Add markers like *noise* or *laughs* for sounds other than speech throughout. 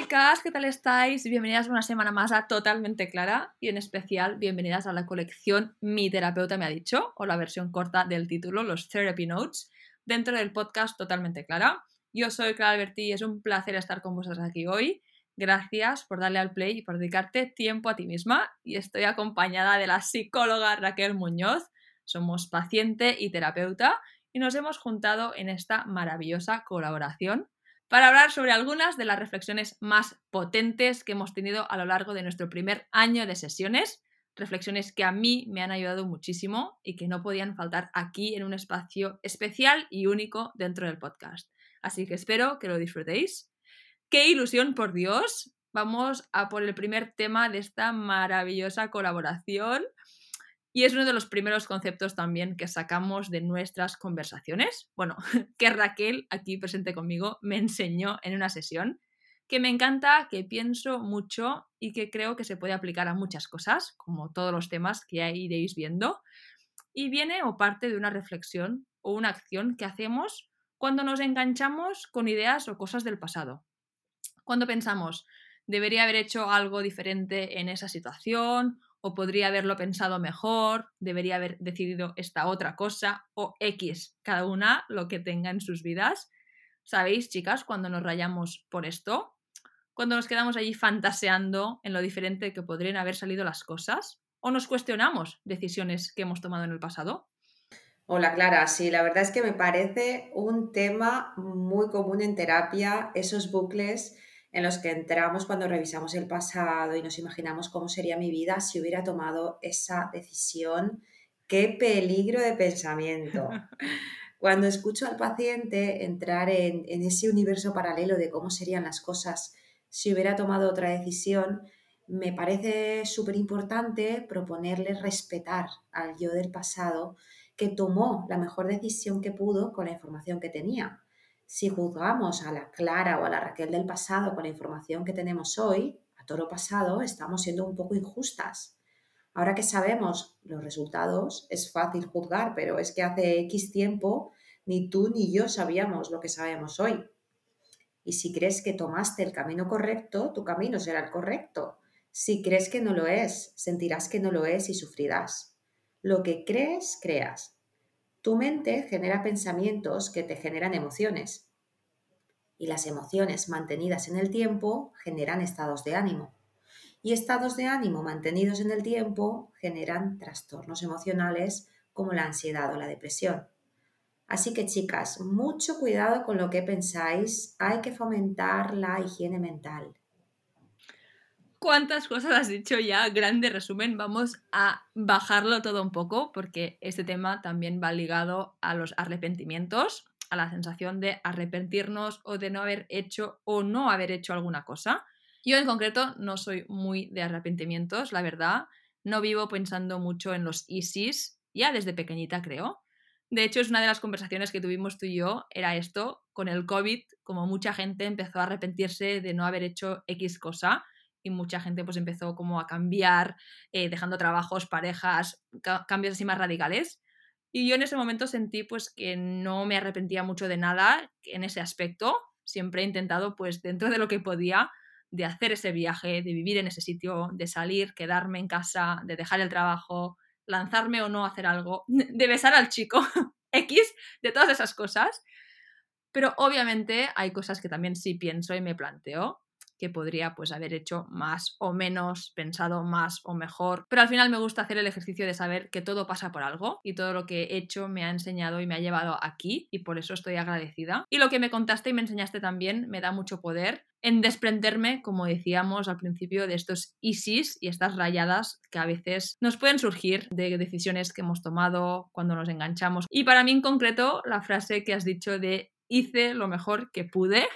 chicas, ¿qué tal estáis? Bienvenidas una semana más a Totalmente Clara y en especial bienvenidas a la colección Mi terapeuta me ha dicho o la versión corta del título, los Therapy Notes, dentro del podcast Totalmente Clara. Yo soy Clara Alberti y es un placer estar con vosotros aquí hoy. Gracias por darle al play y por dedicarte tiempo a ti misma y estoy acompañada de la psicóloga Raquel Muñoz. Somos paciente y terapeuta y nos hemos juntado en esta maravillosa colaboración para hablar sobre algunas de las reflexiones más potentes que hemos tenido a lo largo de nuestro primer año de sesiones, reflexiones que a mí me han ayudado muchísimo y que no podían faltar aquí en un espacio especial y único dentro del podcast. Así que espero que lo disfrutéis. ¡Qué ilusión, por Dios! Vamos a por el primer tema de esta maravillosa colaboración y es uno de los primeros conceptos también que sacamos de nuestras conversaciones. Bueno, *laughs* que Raquel, aquí presente conmigo, me enseñó en una sesión, que me encanta, que pienso mucho y que creo que se puede aplicar a muchas cosas, como todos los temas que ya iréis viendo. Y viene o parte de una reflexión o una acción que hacemos cuando nos enganchamos con ideas o cosas del pasado. Cuando pensamos, debería haber hecho algo diferente en esa situación o podría haberlo pensado mejor, debería haber decidido esta otra cosa, o X, cada una lo que tenga en sus vidas. ¿Sabéis, chicas, cuando nos rayamos por esto? Cuando nos quedamos allí fantaseando en lo diferente que podrían haber salido las cosas, o nos cuestionamos decisiones que hemos tomado en el pasado. Hola Clara, sí, la verdad es que me parece un tema muy común en terapia, esos bucles en los que entramos cuando revisamos el pasado y nos imaginamos cómo sería mi vida si hubiera tomado esa decisión. ¡Qué peligro de pensamiento! *laughs* Cuando escucho al paciente entrar en, ese universo paralelo de cómo serían las cosas si hubiera tomado otra decisión, me parece súper importante proponerle respetar al yo del pasado que tomó la mejor decisión que pudo con la información que tenía si juzgamos a la Clara o a la Raquel del pasado con la información que tenemos hoy, a toro pasado, estamos siendo un poco injustas. Ahora que sabemos los resultados, es fácil juzgar, pero es que hace X tiempo ni tú ni yo sabíamos lo que sabemos hoy. Y si crees que tomaste el camino correcto, tu camino será el correcto. Si crees que no lo es, sentirás que no lo es y sufrirás. Lo que crees, creas. Tu mente genera pensamientos que te generan emociones y las emociones mantenidas en el tiempo generan estados de ánimo. Y estados de ánimo mantenidos en el tiempo generan trastornos emocionales como la ansiedad o la depresión. Así que chicas, mucho cuidado con lo que pensáis, hay que fomentar la higiene mental cuántas cosas has dicho ya, grande resumen. Vamos a bajarlo todo un poco porque este tema también va ligado a los arrepentimientos, a la sensación de arrepentirnos o de no haber hecho o no haber hecho alguna cosa. Yo en concreto no soy muy de arrepentimientos, la verdad. No vivo pensando mucho en los ISIS, ya desde pequeñita creo. De hecho, es una de las conversaciones que tuvimos tú y yo, era esto, con el COVID, como mucha gente empezó a arrepentirse de no haber hecho X cosa y mucha gente pues empezó como a cambiar, eh, dejando trabajos, parejas, cambios así más radicales. Y yo en ese momento sentí pues que no me arrepentía mucho de nada en ese aspecto. Siempre he intentado pues dentro de lo que podía de hacer ese viaje, de vivir en ese sitio, de salir, quedarme en casa, de dejar el trabajo, lanzarme o no a hacer algo, *laughs* de besar al chico *laughs* X, de todas esas cosas. Pero obviamente hay cosas que también sí pienso y me planteo que podría pues haber hecho más o menos, pensado más o mejor. Pero al final me gusta hacer el ejercicio de saber que todo pasa por algo y todo lo que he hecho me ha enseñado y me ha llevado aquí y por eso estoy agradecida. Y lo que me contaste y me enseñaste también me da mucho poder en desprenderme, como decíamos al principio, de estos ISIS y estas rayadas que a veces nos pueden surgir de decisiones que hemos tomado cuando nos enganchamos. Y para mí en concreto, la frase que has dicho de hice lo mejor que pude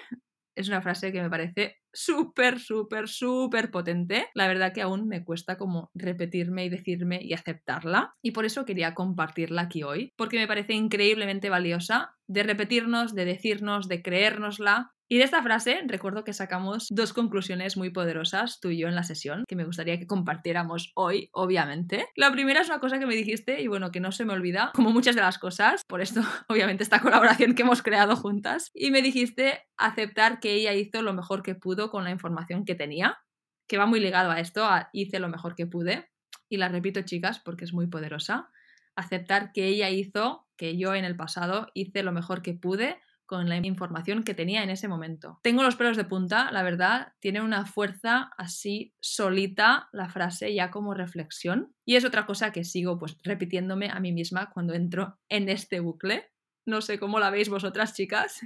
es una frase que me parece súper, súper, súper potente. La verdad que aún me cuesta como repetirme y decirme y aceptarla. Y por eso quería compartirla aquí hoy, porque me parece increíblemente valiosa de repetirnos, de decirnos, de creérnosla Y de esta frase recuerdo que sacamos dos conclusiones muy poderosas tú y yo en la sesión que me gustaría que compartiéramos hoy, obviamente. La primera es una cosa que me dijiste y bueno, que no se me olvida, como muchas de las cosas, por esto *laughs* obviamente esta colaboración que hemos creado juntas. Y me dijiste aceptar que ella hizo lo mejor que pudo con la información que tenía, que va muy ligado a esto, a hice lo mejor que pude. Y la repito, chicas, porque es muy poderosa. Aceptar que ella hizo, que yo en el pasado hice lo mejor que pude con la información que tenía en ese momento. Tengo los pelos de punta, la verdad, tiene una fuerza así solita la frase ya como reflexión y es otra cosa que sigo pues repitiéndome a mí misma cuando entro en este bucle. No sé cómo la veis vosotras, chicas.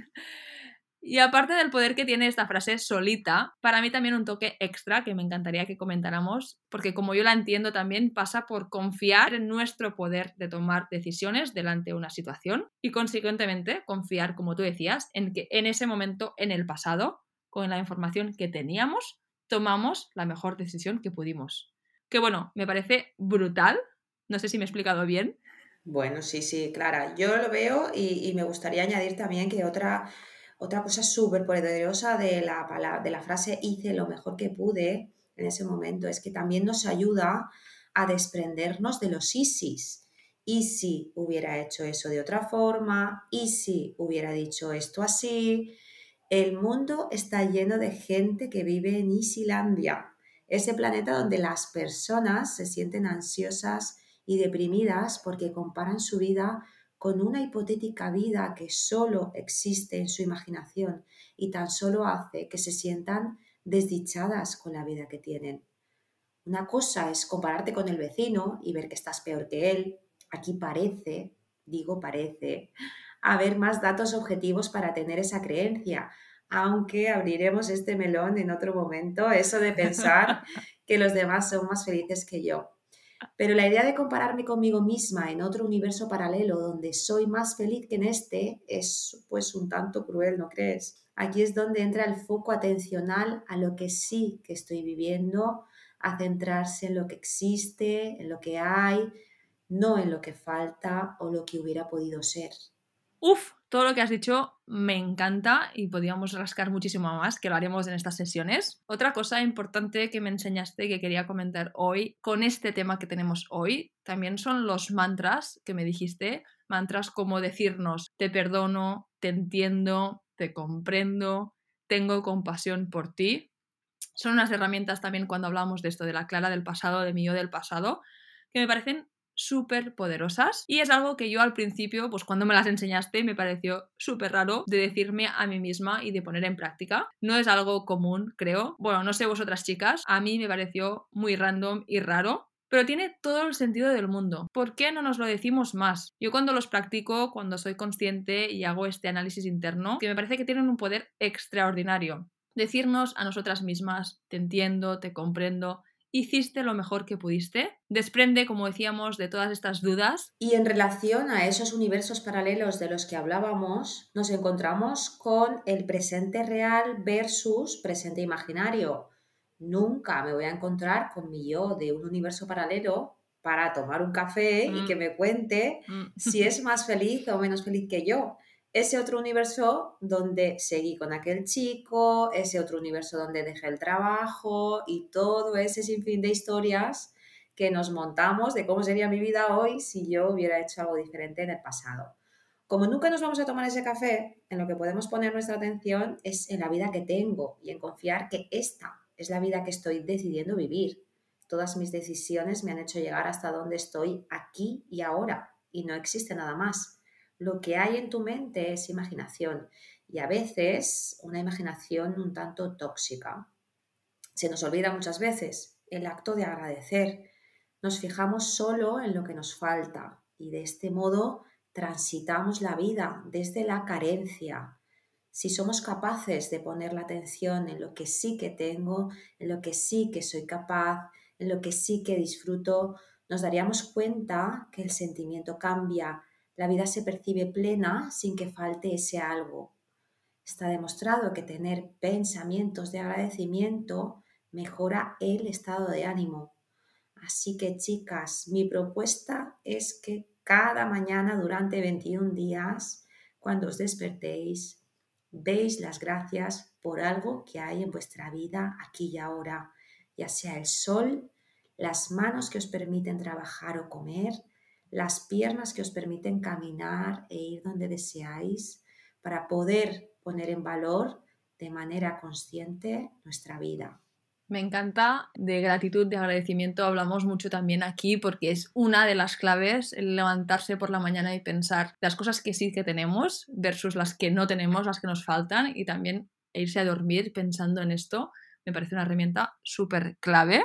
Y aparte del poder que tiene esta frase solita, para mí también un toque extra que me encantaría que comentáramos, porque como yo la entiendo también pasa por confiar en nuestro poder de tomar decisiones delante de una situación y consecuentemente confiar, como tú decías, en que en ese momento, en el pasado, con la información que teníamos, tomamos la mejor decisión que pudimos. Que bueno, me parece brutal, no sé si me he explicado bien. Bueno, sí, sí, Clara, yo lo veo y, y me gustaría añadir también que otra otra cosa súper poderosa de la, de la frase hice lo mejor que pude en ese momento es que también nos ayuda a desprendernos de los ISIS. Y si hubiera hecho eso de otra forma, y si hubiera dicho esto así, el mundo está lleno de gente que vive en Isilandia, ese planeta donde las personas se sienten ansiosas y deprimidas porque comparan su vida con una hipotética vida que solo existe en su imaginación y tan solo hace que se sientan desdichadas con la vida que tienen. Una cosa es compararte con el vecino y ver que estás peor que él. Aquí parece, digo parece, haber más datos objetivos para tener esa creencia, aunque abriremos este melón en otro momento, eso de pensar *laughs* que los demás son más felices que yo. Pero la idea de compararme conmigo misma en otro universo paralelo donde soy más feliz que en este es pues un tanto cruel, ¿no crees? Aquí es donde entra el foco atencional a lo que sí que estoy viviendo, a centrarse en lo que existe, en lo que hay, no en lo que falta o lo que hubiera podido ser. Uf, todo lo que has dicho me encanta y podríamos rascar muchísimo más, que lo haremos en estas sesiones. Otra cosa importante que me enseñaste que quería comentar hoy con este tema que tenemos hoy, también son los mantras que me dijiste, mantras como decirnos te perdono, te entiendo, te comprendo, tengo compasión por ti. Son unas herramientas también cuando hablamos de esto, de la clara del pasado, de mi yo del pasado, que me parecen súper poderosas y es algo que yo al principio, pues cuando me las enseñaste, me pareció súper raro de decirme a mí misma y de poner en práctica. No es algo común, creo. Bueno, no sé vosotras chicas, a mí me pareció muy random y raro, pero tiene todo el sentido del mundo. ¿Por qué no nos lo decimos más? Yo cuando los practico, cuando soy consciente y hago este análisis interno, que me parece que tienen un poder extraordinario. Decirnos a nosotras mismas, te entiendo, te comprendo, hiciste lo mejor que pudiste. Desprende, como decíamos, de todas estas dudas. Y en relación a esos universos paralelos de los que hablábamos, nos encontramos con el presente real versus presente imaginario. Nunca me voy a encontrar con mi yo de un universo paralelo para tomar un café y que mm. me cuente mm. si es *laughs* más feliz o menos feliz que yo ese otro universo donde seguí con aquel chico, ese otro universo donde dejé el trabajo y todo ese sinfín de historias que nos montamos de cómo sería mi vida hoy si yo hubiera hecho algo diferente en el pasado. Como nunca nos vamos a tomar ese café, en lo que podemos poner nuestra atención es en la vida que tengo y en confiar que esta es la vida que estoy decidiendo vivir. Todas mis decisiones me han hecho llegar hasta donde estoy aquí y ahora y no existe nada más lo que hay en tu mente es imaginación y a veces una imaginación un tanto tóxica. Se nos olvida muchas veces el acto de agradecer. Nos fijamos solo en lo que nos falta y de este modo transitamos la vida desde la carencia. Si somos capaces de poner la atención en lo que sí que tengo, en lo que sí que soy capaz, en lo que sí que disfruto, nos daríamos cuenta que el sentimiento cambia la vida se percibe plena sin que falte ese algo. Está demostrado que tener pensamientos de agradecimiento mejora el estado de ánimo. Así que chicas, mi propuesta es que cada mañana durante 21 días, cuando os despertéis, veis las gracias por algo que hay en vuestra vida aquí y ahora, ya sea el sol, las manos que os permiten trabajar o comer, las piernas que os permiten caminar e ir donde deseáis, para poder poner en valor de manera consciente nuestra vida. Me encanta de gratitud, de agradecimiento, hablamos mucho también aquí porque es una de las claves el levantarse por la mañana y pensar las cosas que sí que tenemos versus las que no tenemos, las que nos faltan y también irse a dormir pensando en esto me parece una herramienta súper clave.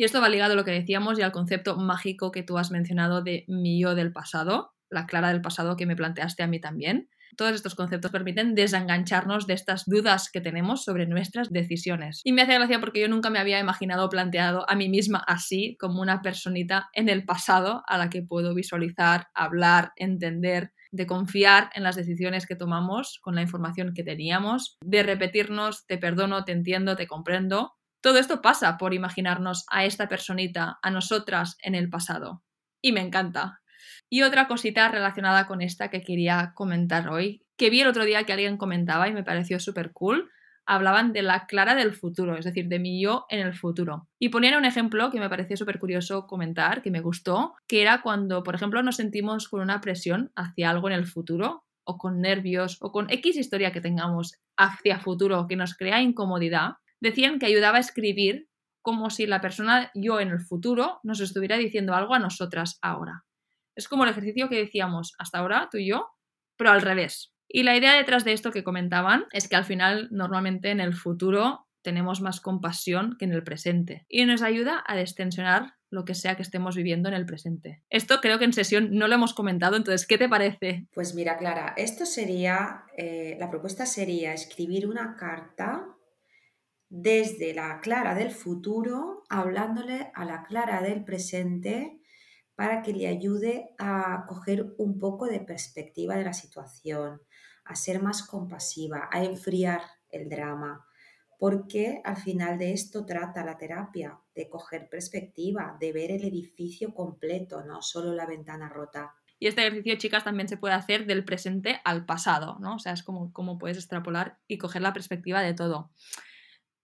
Y esto va ligado a lo que decíamos y al concepto mágico que tú has mencionado de mi yo del pasado, la Clara del pasado que me planteaste a mí también. Todos estos conceptos permiten desengancharnos de estas dudas que tenemos sobre nuestras decisiones. Y me hace gracia porque yo nunca me había imaginado planteado a mí misma así, como una personita en el pasado a la que puedo visualizar, hablar, entender, de confiar en las decisiones que tomamos con la información que teníamos, de repetirnos, te perdono, te entiendo, te comprendo. Todo esto pasa por imaginarnos a esta personita, a nosotras en el pasado. Y me encanta. Y otra cosita relacionada con esta que quería comentar hoy, que vi el otro día que alguien comentaba y me pareció súper cool, hablaban de la Clara del futuro, es decir, de mi yo en el futuro. Y ponían un ejemplo que me pareció súper curioso comentar, que me gustó, que era cuando, por ejemplo, nos sentimos con una presión hacia algo en el futuro, o con nervios, o con X historia que tengamos hacia futuro que nos crea incomodidad, decían que ayudaba a escribir como si la persona yo en el futuro nos estuviera diciendo algo a nosotras ahora. Es como el ejercicio que decíamos hasta ahora, tú y yo, pero al revés. Y la idea detrás de esto que comentaban es que al final normalmente en el futuro tenemos más compasión que en el presente y nos ayuda a destensionar lo que sea que estemos viviendo en el presente. Esto creo que en sesión no lo hemos comentado, entonces, ¿qué te parece? Pues mira, Clara, esto sería, eh, la propuesta sería escribir una carta desde la Clara del futuro, hablándole a la Clara del presente para que le ayude a coger un poco de perspectiva de la situación, a ser más compasiva, a enfriar el drama, porque al final de esto trata la terapia, de coger perspectiva, de ver el edificio completo, no solo la ventana rota. Y este ejercicio, chicas, también se puede hacer del presente al pasado, ¿no? O sea, es como, como puedes extrapolar y coger la perspectiva de todo.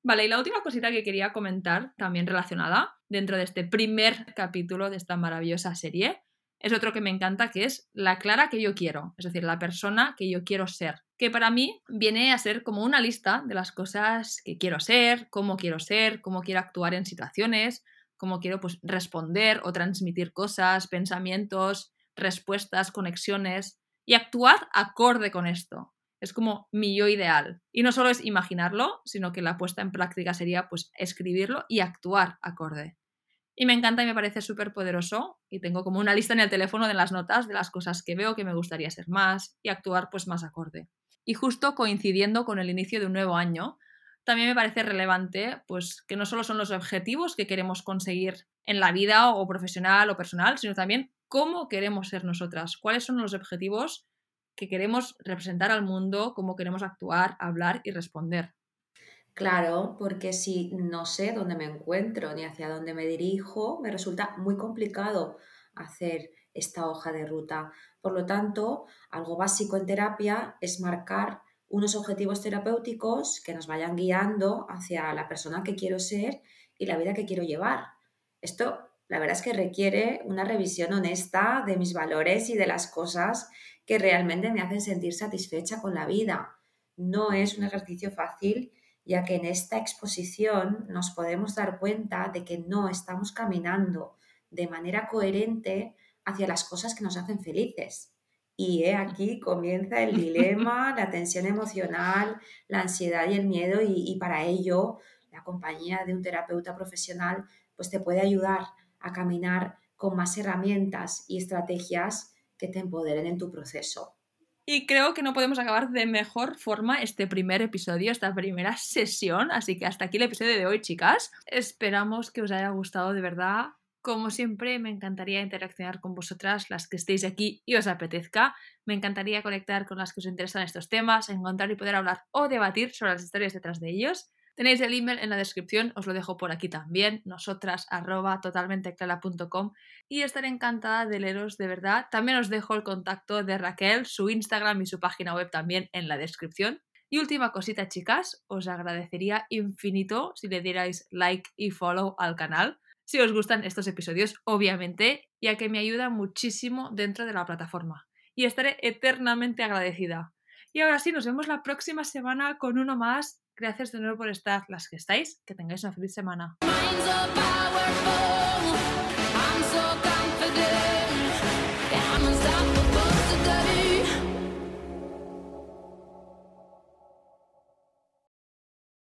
Vale, y la última cosita que quería comentar, también relacionada, dentro de este primer capítulo de esta maravillosa serie, es otro que me encanta, que es la Clara que yo quiero, es decir, la persona que yo quiero ser, que para mí viene a ser como una lista de las cosas que quiero ser, cómo quiero ser, cómo quiero actuar en situaciones, cómo quiero pues, responder o transmitir cosas, pensamientos, respuestas, conexiones y actuar acorde con esto. Es como mi yo ideal. Y no solo es imaginarlo, sino que la puesta en práctica sería pues escribirlo y actuar acorde. Y me encanta y me parece súper poderoso. Y tengo como una lista en el teléfono de las notas de las cosas que veo que me gustaría ser más y actuar pues más acorde. Y justo coincidiendo con el inicio de un nuevo año, también me parece relevante pues que no solo son los objetivos que queremos conseguir en la vida o profesional o personal, sino también cómo queremos ser nosotras, cuáles son los objetivos que queremos representar al mundo, cómo queremos actuar, hablar y responder. Claro, porque si no sé dónde me encuentro ni hacia dónde me dirijo, me resulta muy complicado hacer esta hoja de ruta. Por lo tanto, algo básico en terapia es marcar unos objetivos terapéuticos que nos vayan guiando hacia la persona que quiero ser y la vida que quiero llevar. Esto, la verdad es que requiere una revisión honesta de mis valores y de las cosas que realmente me hacen sentir satisfecha con la vida. No es un ejercicio fácil, ya que en esta exposición nos podemos dar cuenta de que no estamos caminando de manera coherente hacia las cosas que nos hacen felices. Y aquí comienza el dilema, *laughs* la tensión emocional, la ansiedad y el miedo y, y para ello la compañía de un terapeuta profesional pues te puede ayudar a caminar con más herramientas y estrategias que te empoderen en tu proceso. Y creo que no podemos acabar de mejor forma este primer episodio, esta primera sesión. Así que hasta aquí el episodio de hoy, chicas. Esperamos que os haya gustado de verdad. Como siempre, me encantaría interaccionar con vosotras, las que estéis aquí y os apetezca. Me encantaría conectar con las que os interesan estos temas, encontrar y poder hablar o debatir sobre las historias detrás de ellos. Tenéis el email en la descripción, os lo dejo por aquí también, nosotras arroba totalmenteclara.com y estaré encantada de leeros de verdad. También os dejo el contacto de Raquel, su Instagram y su página web también en la descripción. Y última cosita, chicas, os agradecería infinito si le dierais like y follow al canal, si os gustan estos episodios, obviamente, ya que me ayuda muchísimo dentro de la plataforma. Y estaré eternamente agradecida. Y ahora sí, nos vemos la próxima semana con uno más. Gracias de nuevo por estar las que estáis. Que tengáis una feliz semana.